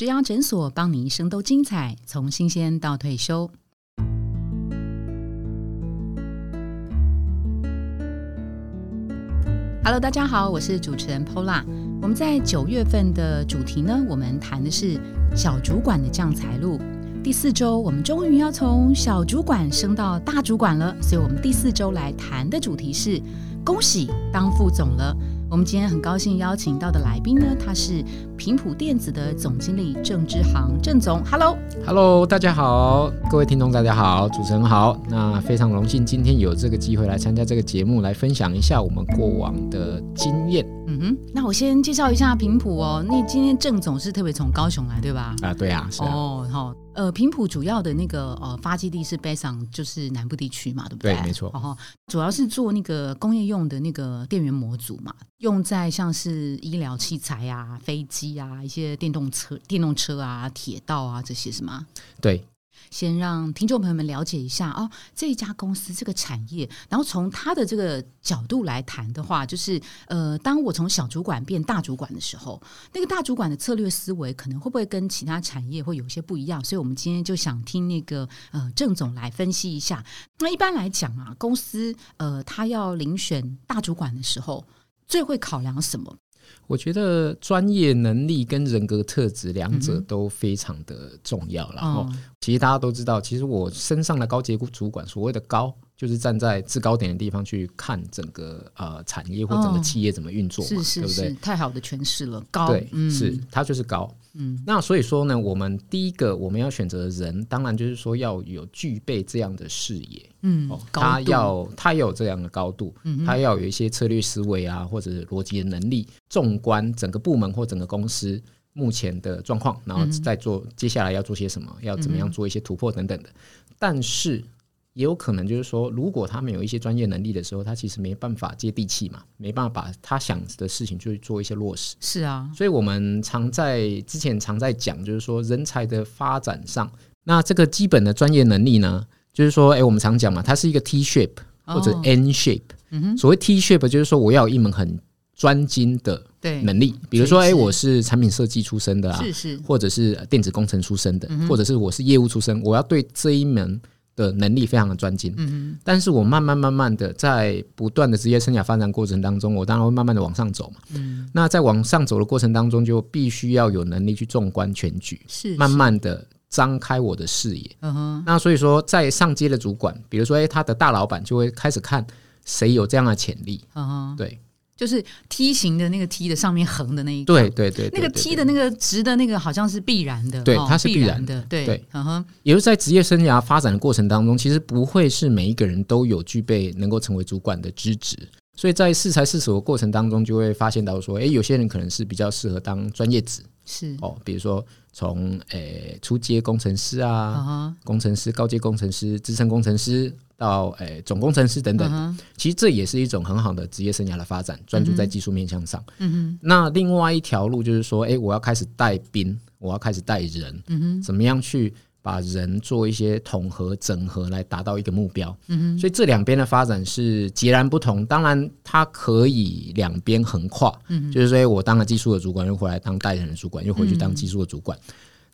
植牙诊所，帮你一生都精彩，从新鲜到退休。Hello，大家好，我是主持人 Pola。我们在九月份的主题呢，我们谈的是小主管的降财路。第四周，我们终于要从小主管升到大主管了，所以我们第四周来谈的主题是恭喜当副总了。我们今天很高兴邀请到的来宾呢，他是平普电子的总经理郑之航，郑总，Hello，Hello，大家好，各位听众大家好，主持人好，那非常荣幸今天有这个机会来参加这个节目，来分享一下我们过往的经验。嗯哼，那我先介绍一下平普哦，那今天郑总是特别从高雄来对吧？啊，对啊，是哦，好。呃，平埔主要的那个呃发基地是北上，就是南部地区嘛，对不对？对，没错。然后主要是做那个工业用的那个电源模组嘛，用在像是医疗器材啊、飞机啊、一些电动车、电动车啊、铁道啊这些是吗？对。先让听众朋友们了解一下哦，这一家公司这个产业，然后从他的这个角度来谈的话，就是呃，当我从小主管变大主管的时候，那个大主管的策略思维可能会不会跟其他产业会有些不一样？所以我们今天就想听那个呃郑总来分析一下。那一般来讲啊，公司呃他要遴选大主管的时候，最会考量什么？我觉得专业能力跟人格特质两者都非常的重要。然后，其实大家都知道，其实我身上的高阶主管，所谓的高。就是站在制高点的地方去看整个呃产业或整个企业怎么运作嘛，对不对？太好的诠释了，高对，是它就是高。嗯，那所以说呢，我们第一个我们要选择的人，当然就是说要有具备这样的视野，嗯，他要他要有这样的高度，嗯，他要有一些策略思维啊，或者逻辑的能力，纵观整个部门或整个公司目前的状况，然后再做接下来要做些什么，要怎么样做一些突破等等的，但是。也有可能就是说，如果他们有一些专业能力的时候，他其实没办法接地气嘛，没办法把他想的事情去做一些落实。是啊，所以我们常在之前常在讲，就是说人才的发展上，那这个基本的专业能力呢，就是说，哎，我们常讲嘛，它是一个 T shape 或者 N shape。嗯哼，所谓 T shape 就是说，我要有一门很专精的能力，比如说，哎，我是产品设计出身的啊，是是，或者是电子工程出身的，或者是我是业务出身，我要对这一门。的能力非常的专精，嗯但是我慢慢慢慢的在不断的职业生涯发展过程当中，我当然会慢慢的往上走嘛，嗯，那在往上走的过程当中，就必须要有能力去纵观全局，是慢慢的张开我的视野，嗯哼，那所以说在上街的主管，比如说哎，他的大老板就会开始看谁有这样的潜力，嗯哼，对。就是梯形的那个梯的上面横的那一个。对对对，那个梯的那个直的那个好像是必然的，对，它是必然的，对对，嗯哼。也就是在职业生涯发展的过程当中，其实不会是每一个人都有具备能够成为主管的资质，所以在试才试所的过程当中，就会发现到说，哎，有些人可能是比较适合当专业职，是哦，比如说从诶初阶工程师啊，工程师、高阶工程师、资深工程师。到诶，总工程师等等，其实这也是一种很好的职业生涯的发展，专注在技术面向上。嗯哼。那另外一条路就是说，哎，我要开始带兵，我要开始带人。嗯哼。怎么样去把人做一些统合、整合，来达到一个目标？嗯哼。所以这两边的发展是截然不同。当然，它可以两边横跨。嗯就是说，我当了技术的主管，又回来当代理人的主管，又回去当技术的主管。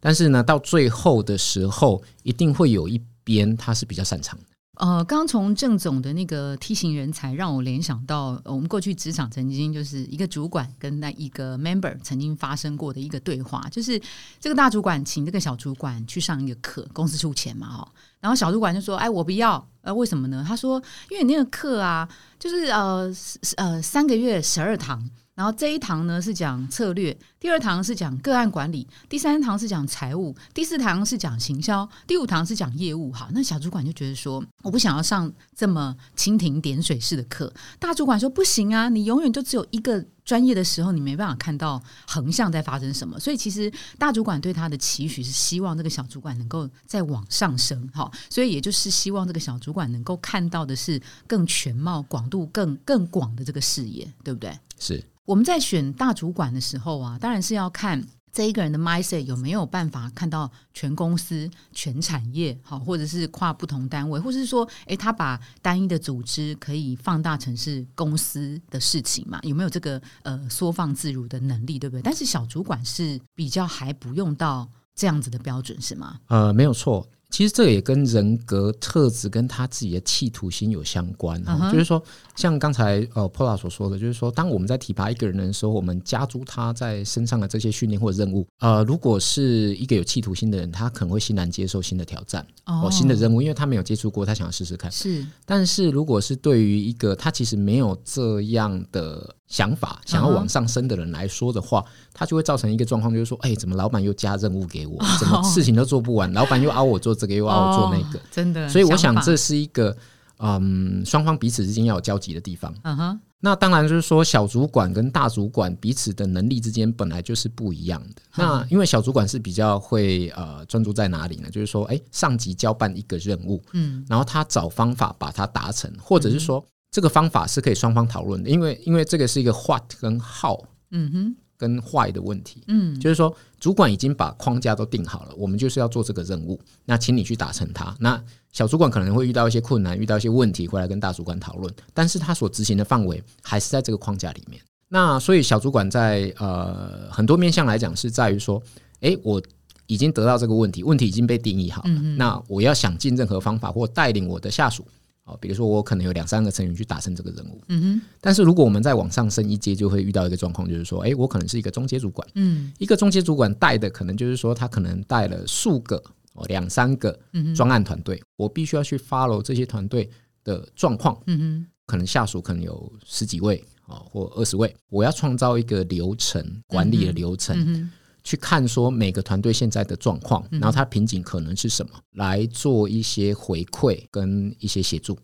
但是呢，到最后的时候，一定会有一边他是比较擅长的。呃，刚从郑总的那个梯形人才，让我联想到我们过去职场曾经就是一个主管跟那一个 member 曾经发生过的一个对话，就是这个大主管请这个小主管去上一个课，公司出钱嘛，哦，然后小主管就说：“哎，我不要，呃，为什么呢？”他说：“因为你那个课啊，就是呃呃三个月十二堂。”然后这一堂呢是讲策略，第二堂是讲个案管理，第三堂是讲财务，第四堂是讲行销，第五堂是讲业务。好，那小主管就觉得说，我不想要上这么蜻蜓点水式的课。大主管说不行啊，你永远就只有一个专业的时候，你没办法看到横向在发生什么。所以其实大主管对他的期许是希望这个小主管能够再往上升。好，所以也就是希望这个小主管能够看到的是更全貌、广度更更广的这个视野，对不对？是。我们在选大主管的时候啊，当然但是要看这一个人的 mindset 有没有办法看到全公司、全产业，好，或者是跨不同单位，或是说，诶，他把单一的组织可以放大成是公司的事情嘛？有没有这个呃缩放自如的能力，对不对？但是小主管是比较还不用到这样子的标准，是吗？呃，没有错。其实这也跟人格特质跟他自己的企图心有相关，就是说，像刚才呃 Pola 所说的，就是说，当我们在提拔一个人的时候，我们加诸他在身上的这些训练或者任务，呃，如果是一个有企图心的人，他可能会欣然接受新的挑战哦，新的任务，因为他没有接触过，他想要试试看。是，但是如果是对于一个他其实没有这样的。想法想要往上升的人来说的话，他就会造成一个状况，就是说，哎，怎么老板又加任务给我，怎么事情都做不完，老板又熬我做这个，又熬我做那个，真的。所以我想这是一个，嗯，双方彼此之间要有交集的地方。嗯哼。那当然就是说，小主管跟大主管彼此的能力之间本来就是不一样的。那因为小主管是比较会呃专注在哪里呢？就是说，哎，上级交办一个任务，嗯，然后他找方法把它达成，或者是说。这个方法是可以双方讨论的，因为因为这个是一个 what 跟 how，嗯哼，跟 why 的问题，嗯，就是说主管已经把框架都定好了，我们就是要做这个任务，那请你去达成它。那小主管可能会遇到一些困难，遇到一些问题，回来跟大主管讨论，但是他所执行的范围还是在这个框架里面。那所以小主管在呃很多面向来讲是在于说，哎，我已经得到这个问题，问题已经被定义好了，那我要想尽任何方法或带领我的下属。哦，比如说我可能有两三个成员去达成这个任务，嗯哼。但是如果我们再往上升一阶，就会遇到一个状况，就是说，哎，我可能是一个中阶主管，嗯，一个中阶主管带的可能就是说，他可能带了数个哦两三个专案团队，我必须要去 follow 这些团队的状况，嗯哼。可能下属可能有十几位哦或二十位，我要创造一个流程管理的流程。去看说每个团队现在的状况，然后他瓶颈可能是什么，来做一些回馈跟一些协助。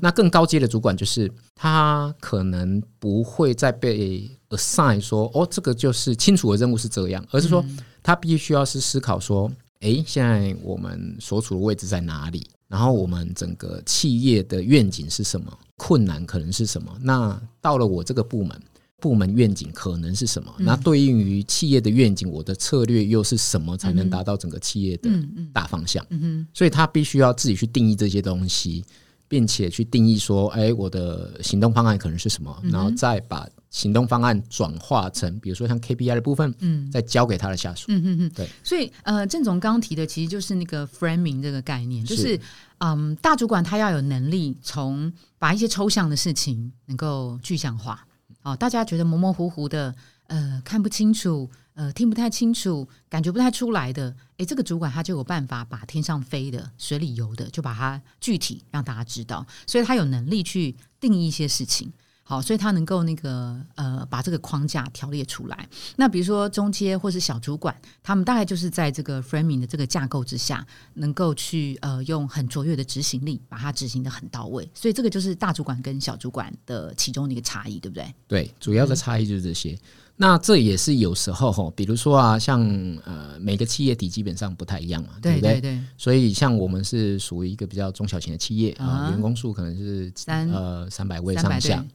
那更高阶的主管就是他可能不会再被 assign 说哦，这个就是清楚的任务是这样，而是说他必须要是思考说，哎，现在我们所处的位置在哪里？然后我们整个企业的愿景是什么？困难可能是什么？那到了我这个部门。部门愿景可能是什么？那对应于企业的愿景，我的策略又是什么才能达到整个企业的大方向？嗯所以他必须要自己去定义这些东西，并且去定义说，哎，我的行动方案可能是什么，然后再把行动方案转化成，比如说像 KPI 的部分，嗯，再交给他的下属。嗯嗯嗯，对。所以，呃，郑总刚提的其实就是那个 framing 这个概念，就是嗯，大主管他要有能力从把一些抽象的事情能够具象化。哦，大家觉得模模糊糊的，呃，看不清楚，呃，听不太清楚，感觉不太出来的，诶，这个主管他就有办法把天上飞的、水里游的，就把它具体让大家知道，所以他有能力去定义一些事情。好，所以他能够那个呃，把这个框架条列出来。那比如说中阶或是小主管，他们大概就是在这个 framing 的这个架构之下，能够去呃用很卓越的执行力把它执行的很到位。所以这个就是大主管跟小主管的其中的一个差异，对不对？对，主要的差异就是这些。那这也是有时候哈，比如说啊，像呃每个企业体基本上不太一样嘛，对不对？对。所以像我们是属于一个比较中小型的企业啊，员工数可能是三呃三百位上下。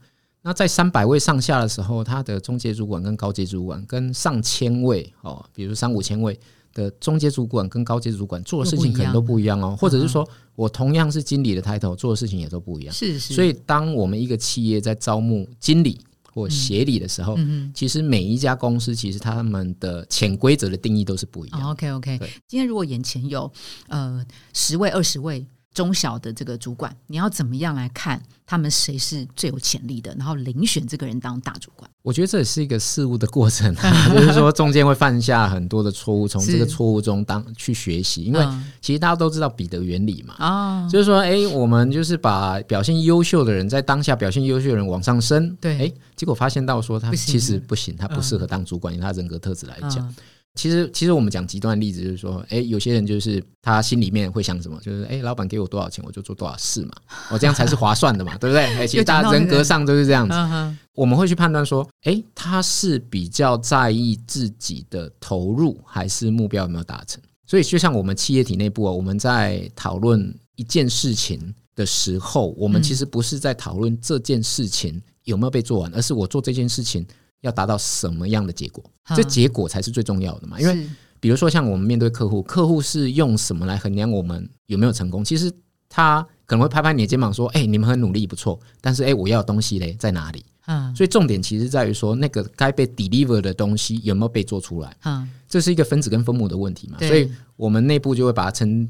那在三百位上下的时候，他的中介主管跟高阶主管跟上千位哦，比如三五千位的中介主管跟高阶主管做的事情可能都不一样哦，或者是说我同样是经理的抬头做的事情也都不一样。是是。所以，当我们一个企业在招募经理或协理的时候，其实每一家公司其实他们的潜规则的定义都是不一样。OK OK。今天如果眼前有呃十位二十位。中小的这个主管，你要怎么样来看他们谁是最有潜力的，然后遴选这个人当大主管？我觉得这也是一个事物的过程，就是说中间会犯下很多的错误，从这个错误中当去学习。因为其实大家都知道彼得原理嘛，啊，就是说，哎，我们就是把表现优秀的人在当下表现优秀的人往上升，对，哎，结果发现到说他其实不行，他不适合当主管，以他人格特质来讲。其实，其实我们讲极端的例子，就是说，哎，有些人就是他心里面会想什么，就是哎，老板给我多少钱，我就做多少事嘛，我这样才是划算的嘛，对不对？哎，其实大家人格上都是这样子。我们会去判断说，哎，他是比较在意自己的投入，还是目标有没有达成？所以，就像我们企业体内部啊，我们在讨论一件事情的时候，我们其实不是在讨论这件事情有没有被做完，而是我做这件事情。要达到什么样的结果？这结果才是最重要的嘛。因为比如说像我们面对客户，客户是用什么来衡量我们有没有成功？其实他可能会拍拍你的肩膀说：“哎，你们很努力，不错。”但是哎，我要的东西嘞在哪里？嗯，所以重点其实在于说，那个该被 deliver 的东西有没有被做出来？嗯，这是一个分子跟分母的问题嘛。所以我们内部就会把它称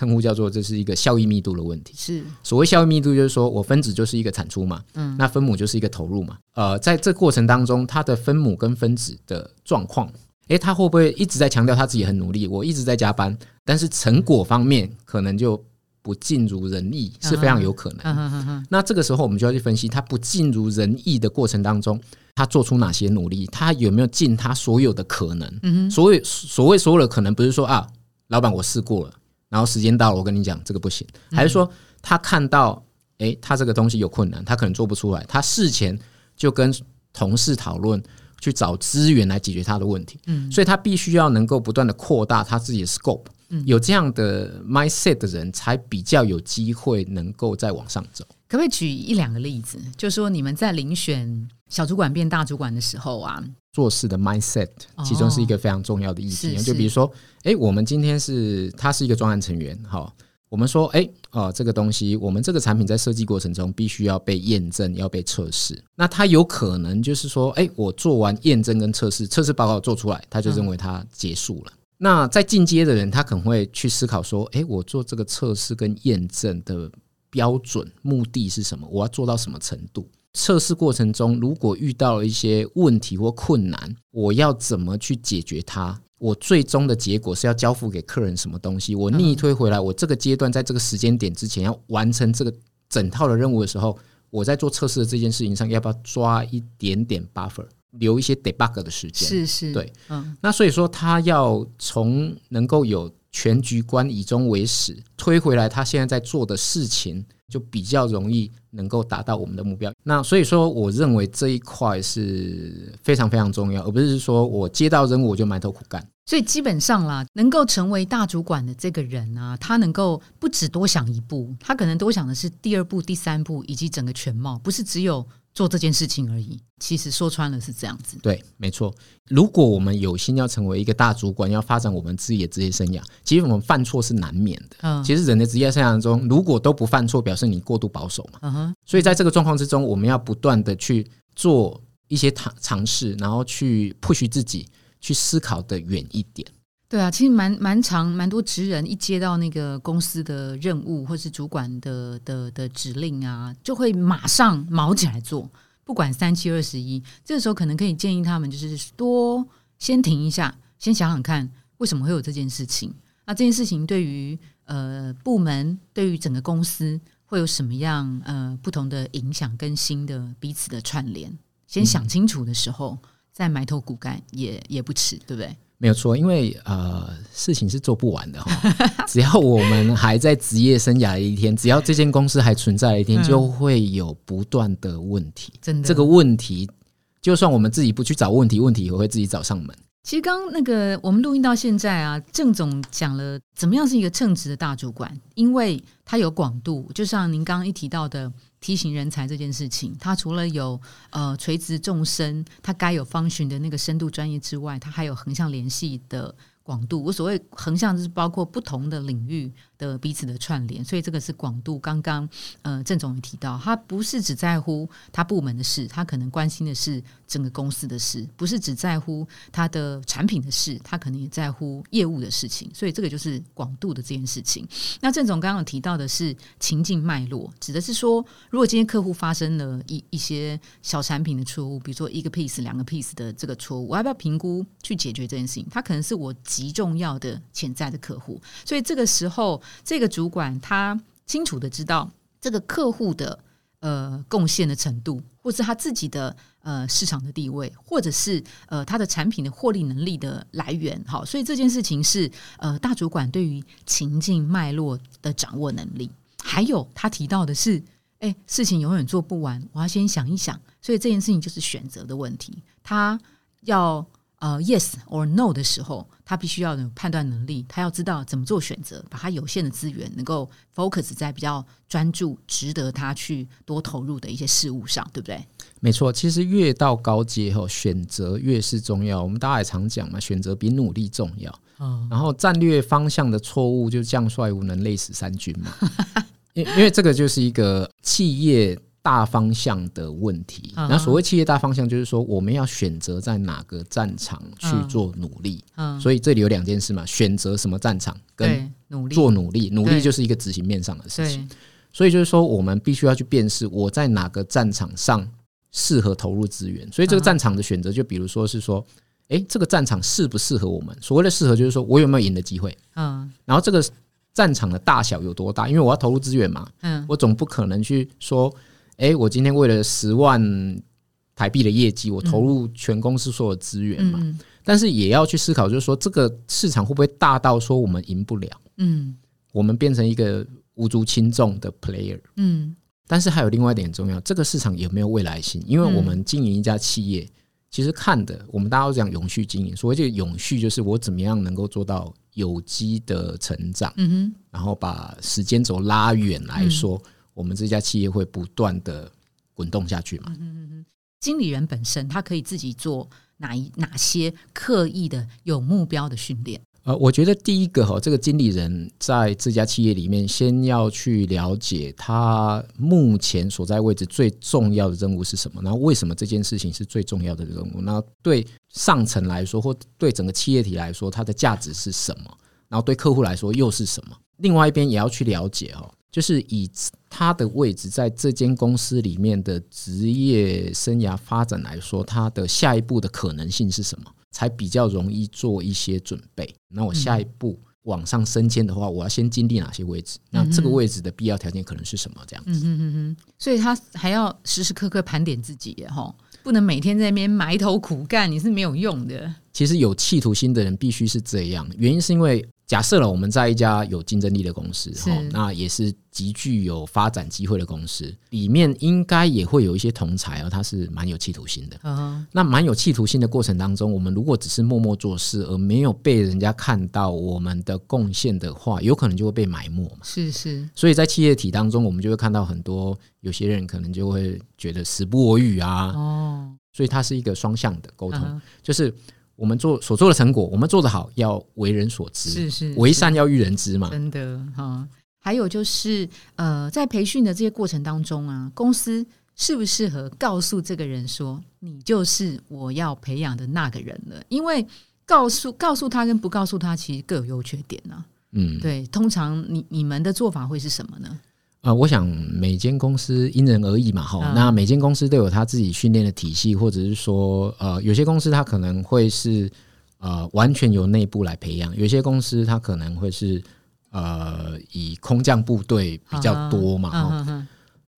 称呼叫做这是一个效益密度的问题。是所谓效益密度，就是说我分子就是一个产出嘛，嗯，那分母就是一个投入嘛。呃，在这过程当中，它的分母跟分子的状况，诶，他会不会一直在强调他自己很努力，我一直在加班，但是成果方面可能就。不尽如人意是非常有可能。那这个时候，我们就要去分析他不尽如人意的过程当中，他做出哪些努力，他有没有尽他所有的可能？所谓所谓所有的可能，不是说啊，老板我试过了，然后时间到了，我跟你讲这个不行，还是说他看到，哎，他这个东西有困难，他可能做不出来，他事前就跟同事讨论，去找资源来解决他的问题。嗯，所以他必须要能够不断的扩大他自己的 scope。有这样的 mindset 的人才比较有机会能够再往上走。可不可以举一两个例子？就说你们在遴选小主管变大主管的时候啊，做事的 mindset 其中是一个非常重要的议题。就比如说，哎，我们今天是他是一个专案成员，好，我们说，哎，哦，这个东西，我们这个产品在设计过程中必须要被验证，要被测试。那他有可能就是说，哎，我做完验证跟测试，测试报告做出来，他就认为他结束了。那在进阶的人，他可能会去思考说：，诶，我做这个测试跟验证的标准目的是什么？我要做到什么程度？测试过程中如果遇到了一些问题或困难，我要怎么去解决它？我最终的结果是要交付给客人什么东西？我逆推回来，我这个阶段在这个时间点之前要完成这个整套的任务的时候，我在做测试的这件事情上，要不要抓一点点 buffer？留一些 debug 的时间，是是，对，嗯，那所以说他要从能够有全局观以终为始推回来，他现在在做的事情就比较容易能够达到我们的目标。那所以说，我认为这一块是非常非常重要，而不是说我接到任务我就埋头苦干。所以基本上啦，能够成为大主管的这个人啊，他能够不止多想一步，他可能多想的是第二步、第三步以及整个全貌，不是只有。做这件事情而已，其实说穿了是这样子。对，没错。如果我们有心要成为一个大主管，要发展我们自己的职业生涯，其实我们犯错是难免的。嗯，其实人的职业生涯中，如果都不犯错，表示你过度保守嘛。嗯哼。所以在这个状况之中，我们要不断的去做一些尝尝试，然后去 push 自己，去思考的远一点。对啊，其实蛮蛮长，蛮多职人一接到那个公司的任务或是主管的的的指令啊，就会马上卯起来做，不管三七二十一。这个时候可能可以建议他们，就是多先停一下，先想想看为什么会有这件事情。那这件事情对于呃部门，对于整个公司会有什么样呃不同的影响跟新的彼此的串联？先想清楚的时候，再埋头苦干也也不迟，对不对？没有错，因为呃，事情是做不完的哈。只要我们还在职业生涯的一天，只要这间公司还存在的一天，就会有不断的问题。真的，这个问题，就算我们自己不去找问题，问题也会自己找上门。其实刚那个我们录音到现在啊，郑总讲了怎么样是一个称职的大主管，因为他有广度，就像您刚刚一提到的。梯形人才这件事情，他除了有呃垂直纵深，他该有方寻的那个深度专业之外，他还有横向联系的广度。我所谓横向，就是包括不同的领域。的彼此的串联，所以这个是广度。刚刚呃，郑总也提到，他不是只在乎他部门的事，他可能关心的是整个公司的事，不是只在乎他的产品的事，他可能也在乎业务的事情。所以这个就是广度的这件事情。那郑总刚刚提到的是情境脉络，指的是说，如果今天客户发生了一一些小产品的错误，比如说一个 piece、两个 piece 的这个错误，我要不要评估去解决这件事情？他可能是我极重要的潜在的客户，所以这个时候。这个主管他清楚的知道这个客户的呃贡献的程度，或是他自己的呃市场的地位，或者是呃他的产品的获利能力的来源。好，所以这件事情是呃大主管对于情境脉络的掌握能力。还有他提到的是，哎，事情永远做不完，我要先想一想。所以这件事情就是选择的问题，他要。呃，yes or no 的时候，他必须要有判断能力，他要知道怎么做选择，把他有限的资源能够 focus 在比较专注、值得他去多投入的一些事物上，对不对？没错，其实越到高阶后，选择越是重要。我们大家也常讲嘛，选择比努力重要。嗯，然后战略方向的错误，就将帅无能，累死三军嘛。因因为这个就是一个企业。大方向的问题，那所谓企业大方向，就是说我们要选择在哪个战场去做努力。嗯，所以这里有两件事嘛，选择什么战场跟努力做努力，努力就是一个执行面上的事情。所以就是说，我们必须要去辨识我在哪个战场上适合投入资源。所以这个战场的选择，就比如说是说，哎，这个战场适不适合我们？所谓的适合，就是说我有没有赢的机会？嗯，然后这个战场的大小有多大？因为我要投入资源嘛。嗯，我总不可能去说。哎，我今天为了十万台币的业绩，我投入全公司所有资源嘛？但是也要去思考，就是说这个市场会不会大到说我们赢不了？嗯，我们变成一个无足轻重的 player。嗯，但是还有另外一点重要，这个市场有没有未来性？因为我们经营一家企业，其实看的我们大家都讲永续经营，所谓这个永续就是我怎么样能够做到有机的成长。嗯哼，然后把时间轴拉远来说。我们这家企业会不断的滚动下去嘛？嗯嗯嗯经理人本身他可以自己做哪一哪些刻意的有目标的训练？呃，我觉得第一个哈，这个经理人在这家企业里面，先要去了解他目前所在位置最重要的任务是什么，然后为什么这件事情是最重要的任务？那对上层来说，或对整个企业体来说，它的价值是什么？然后对客户来说又是什么？另外一边也要去了解哦。就是以他的位置在这间公司里面的职业生涯发展来说，他的下一步的可能性是什么，才比较容易做一些准备。那我下一步往上升迁的话，我要先经历哪些位置？那这个位置的必要条件可能是什么？这样子。嗯嗯嗯嗯。所以他还要时时刻刻盘点自己，哈，不能每天在那边埋头苦干，你是没有用的。其实有企图心的人必须是这样，原因是因为。假设了我们在一家有竞争力的公司，哈，那也是极具有发展机会的公司，里面应该也会有一些同才哦，他是蛮有企图心的。那蛮有企图心的过程当中，我们如果只是默默做事，而没有被人家看到我们的贡献的话，有可能就会被埋没嘛。是是，所以在企业体当中，我们就会看到很多有些人可能就会觉得时不我与啊。哦，所以它是一个双向的沟通，就是。我们做所做的成果，我们做的好要为人所知，是是，为善要育人知嘛。真的哈，还有就是呃，在培训的这些过程当中啊，公司适不适合告诉这个人说，你就是我要培养的那个人了？因为告诉告诉他跟不告诉他，其实各有优缺点呢。嗯，对，通常你你们的做法会是什么呢？呃，我想每间公司因人而异嘛，哈。那每间公司都有他自己训练的体系，或者是说，呃，有些公司它可能会是呃完全由内部来培养，有些公司它可能会是呃以空降部队比较多嘛，哈。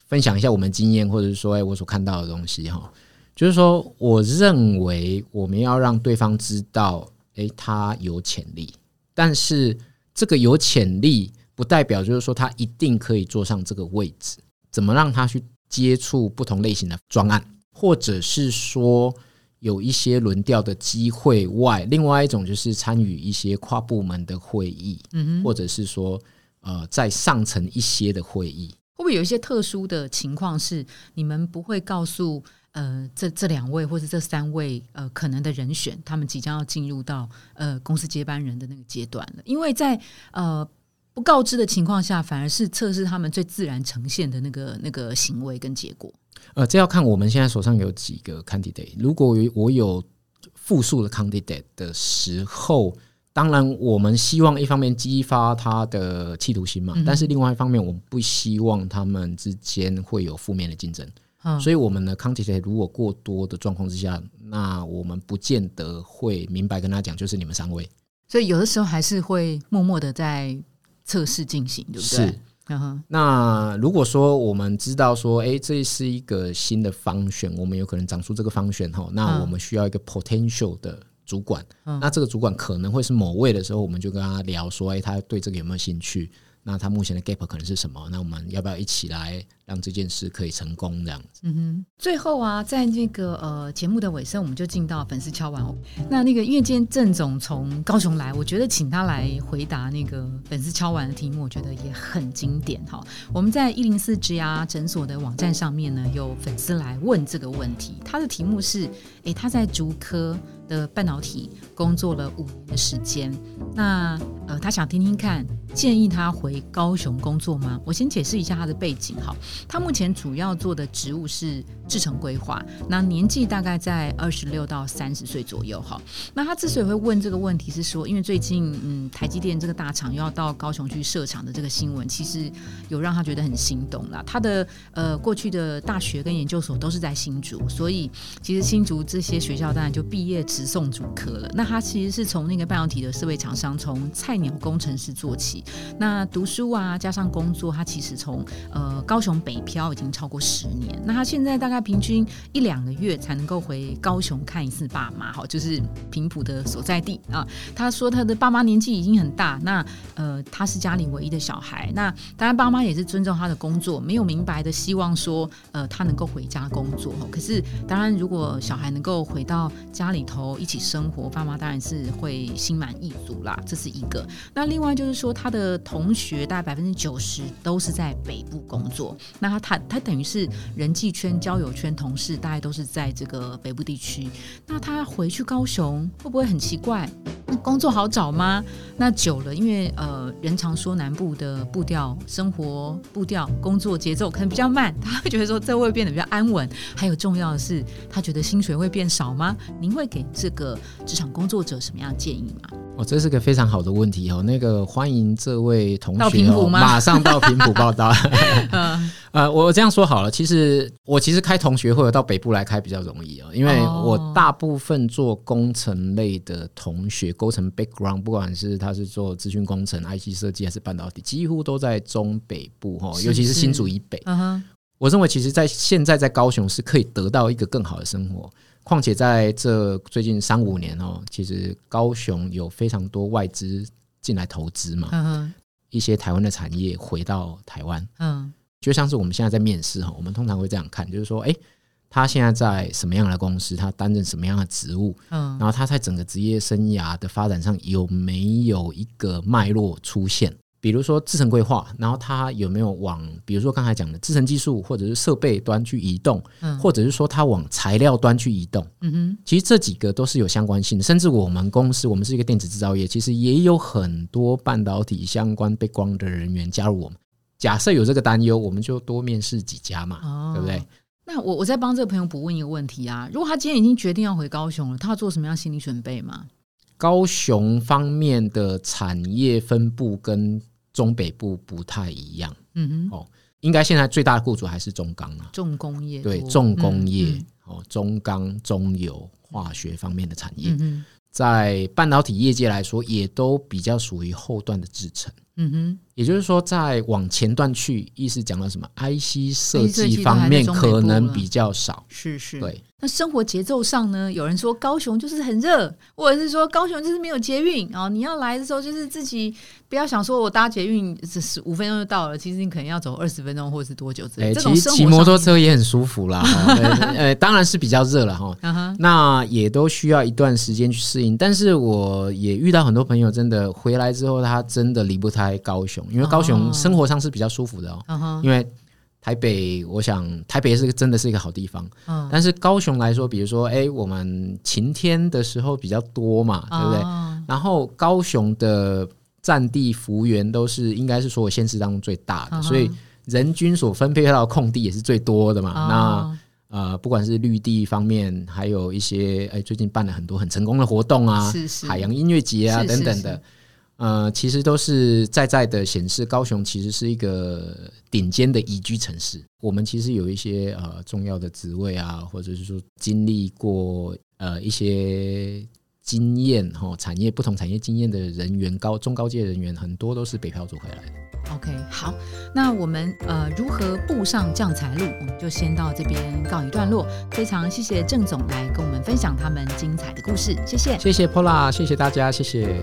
分享一下我们经验，或者是说，哎，我所看到的东西，哈，就是说，我认为我们要让对方知道，哎，他有潜力，但是这个有潜力。不代表就是说他一定可以坐上这个位置。怎么让他去接触不同类型的专案，或者是说有一些轮调的机会外，另外一种就是参与一些跨部门的会议，嗯或者是说呃在上层一些的会议，会不会有一些特殊的情况是你们不会告诉呃这这两位或者这三位呃可能的人选，他们即将要进入到呃公司接班人的那个阶段了？因为在呃。不告知的情况下，反而是测试他们最自然呈现的那个那个行为跟结果。呃，这要看我们现在手上有几个 candidate。如果我有复数的 candidate 的时候，当然我们希望一方面激发他的企图心嘛，但是另外一方面，我们不希望他们之间会有负面的竞争。所以我们的 candidate 如果过多的状况之下，那我们不见得会明白跟他讲，就是你们三位。所以有的时候还是会默默的在。测试进行对不对？是。那如果说我们知道说，哎，这是一个新的方选，我们有可能长出这个方选哈，那我们需要一个 potential 的主管。那这个主管可能会是某位的时候，我们就跟他聊说，哎，他对这个有没有兴趣？那他目前的 gap 可能是什么？那我们要不要一起来让这件事可以成功？这样子。嗯哼。最后啊，在那个呃节目的尾声，我们就进到粉丝敲完。那那个因为今天郑总从高雄来，我觉得请他来回答那个粉丝敲完的题目，我觉得也很经典哈。我们在一零四之牙诊所的网站上面呢，有粉丝来问这个问题，他的题目是：哎，他在竹科。的半导体工作了五年的时间，那呃，他想听听看，建议他回高雄工作吗？我先解释一下他的背景哈，他目前主要做的职务是制程规划，那年纪大概在二十六到三十岁左右哈。那他之所以会问这个问题，是说因为最近嗯，台积电这个大厂又要到高雄去设厂的这个新闻，其实有让他觉得很心动啦。他的呃过去的大学跟研究所都是在新竹，所以其实新竹这些学校当然就毕业。直送主科了。那他其实是从那个半导体的设备厂商，从菜鸟工程师做起。那读读书啊，加上工作，他其实从呃高雄北漂已经超过十年。那他现在大概平均一两个月才能够回高雄看一次爸妈，哈，就是平埔的所在地啊。他说他的爸妈年纪已经很大，那呃他是家里唯一的小孩。那当然爸妈也是尊重他的工作，没有明白的希望说呃他能够回家工作。可是当然如果小孩能够回到家里头。一起生活，爸妈当然是会心满意足啦，这是一个。那另外就是说，他的同学大概百分之九十都是在北部工作，那他他他等于是人际圈、交友圈、同事，大概都是在这个北部地区。那他回去高雄会不会很奇怪？那工作好找吗？那久了，因为呃，人常说南部的步调、生活步调、工作节奏可能比较慢，他会觉得说这会变得比较安稳。还有重要的是，他觉得薪水会变少吗？您会给这个职场工作者什么样的建议吗？哦，这是个非常好的问题哦。那个欢迎这位同学哦，马上到平埔报道。呃，我这样说好了，其实我其实开同学会到北部来开比较容易啊，因为我大部分做工程类的同学，构成 background，不管是他是做资讯工程、IC 设计还是半导体，几乎都在中北部哈，尤其是新竹以北。我认为，其实，在现在在高雄是可以得到一个更好的生活。况且在这最近三五年哦，其实高雄有非常多外资进来投资嘛，一些台湾的产业回到台湾，嗯，就像是我们现在在面试哈，我们通常会这样看，就是说，哎，他现在在什么样的公司，他担任什么样的职务，嗯，然后他在整个职业生涯的发展上有没有一个脉络出现。比如说制程规划，然后它有没有往，比如说刚才讲的制程技术或者是设备端去移动，嗯，或者是说它往材料端去移动，嗯哼，其实这几个都是有相关性的。甚至我们公司，我们是一个电子制造业，其实也有很多半导体相关背光的人员加入我们。假设有这个担忧，我们就多面试几家嘛，对不对？那我我再帮这个朋友补问一个问题啊，如果他今天已经决定要回高雄了，他要做什么样心理准备吗？高雄方面的产业分布跟中北部不太一样，嗯哼，哦，应该现在最大的雇主还是中钢啊，重工业，对，重工业，哦，中钢、中油、化学方面的产业，在半导体业界来说，也都比较属于后段的制程。嗯哼，也就是说，在往前段去，意思讲到什么？IC 设计方面可能比较少，是是，对。那生活节奏上呢？有人说高雄就是很热，或者是说高雄就是没有捷运啊。你要来的时候，就是自己不要想说我搭捷运是十五分钟就到了，其实你可能要走二十分钟或者是多久之类。其实骑摩托车也很舒服啦，呃，当然是比较热了哈。那也都需要一段时间去适应。但是我也遇到很多朋友，真的回来之后，他真的离不开高雄，因为高雄生活上是比较舒服的哦。因为台北，我想台北是真的是一个好地方，嗯，但是高雄来说，比如说，哎，我们晴天的时候比较多嘛，对不对？然后高雄的占地幅员都是应该是所有县市当中最大的，所以人均所分配到的空地也是最多的嘛。那呃，不管是绿地方面，还有一些哎，最近办了很多很成功的活动啊，海洋音乐节啊等等的。呃，其实都是在在的显示，高雄其实是一个顶尖的宜居城市。我们其实有一些呃重要的职位啊，或者是说经历过呃一些经验哈，产业不同产业经验的人员，高中高阶人员很多都是北漂族回来的。OK，好，那我们呃如何步上将才路，我们就先到这边告一段落。非常谢谢郑总来跟我们分享他们精彩的故事，谢谢，谢谢 Pola，谢谢大家，谢谢。